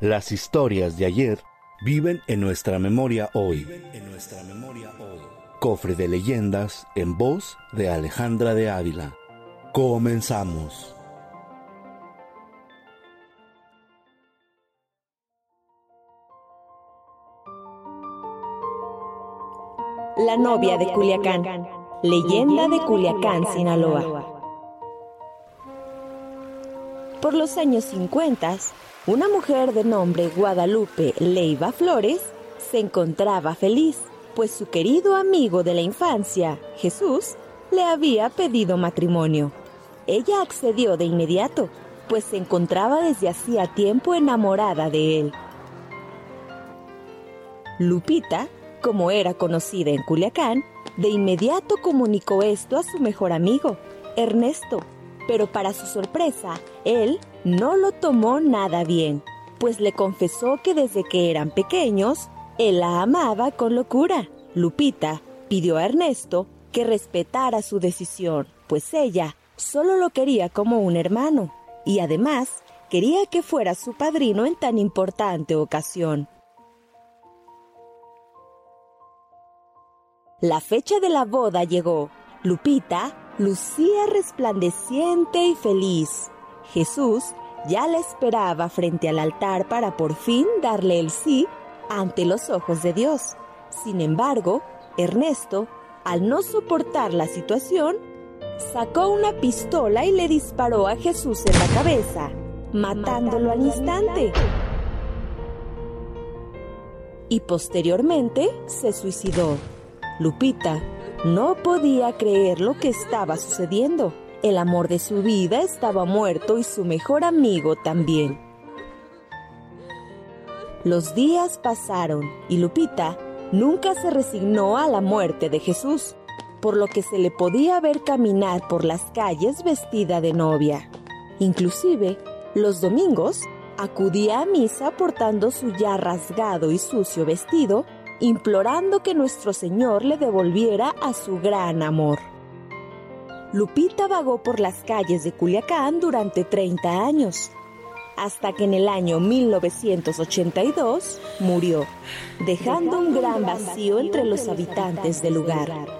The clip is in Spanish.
Las historias de ayer viven en nuestra memoria hoy. Cofre de leyendas en voz de Alejandra de Ávila. Comenzamos. La novia de Culiacán. Leyenda de Culiacán, Sinaloa. Por los años 50, una mujer de nombre Guadalupe Leiva Flores se encontraba feliz, pues su querido amigo de la infancia, Jesús, le había pedido matrimonio. Ella accedió de inmediato, pues se encontraba desde hacía tiempo enamorada de él. Lupita como era conocida en Culiacán, de inmediato comunicó esto a su mejor amigo, Ernesto, pero para su sorpresa, él no lo tomó nada bien, pues le confesó que desde que eran pequeños, él la amaba con locura. Lupita pidió a Ernesto que respetara su decisión, pues ella solo lo quería como un hermano, y además quería que fuera su padrino en tan importante ocasión. La fecha de la boda llegó. Lupita lucía resplandeciente y feliz. Jesús ya la esperaba frente al altar para por fin darle el sí ante los ojos de Dios. Sin embargo, Ernesto, al no soportar la situación, sacó una pistola y le disparó a Jesús en la cabeza, matándolo al instante. Y posteriormente se suicidó. Lupita no podía creer lo que estaba sucediendo. El amor de su vida estaba muerto y su mejor amigo también. Los días pasaron y Lupita nunca se resignó a la muerte de Jesús, por lo que se le podía ver caminar por las calles vestida de novia. Inclusive, los domingos acudía a misa portando su ya rasgado y sucio vestido implorando que nuestro Señor le devolviera a su gran amor. Lupita vagó por las calles de Culiacán durante 30 años, hasta que en el año 1982 murió, dejando un gran vacío entre los habitantes del lugar.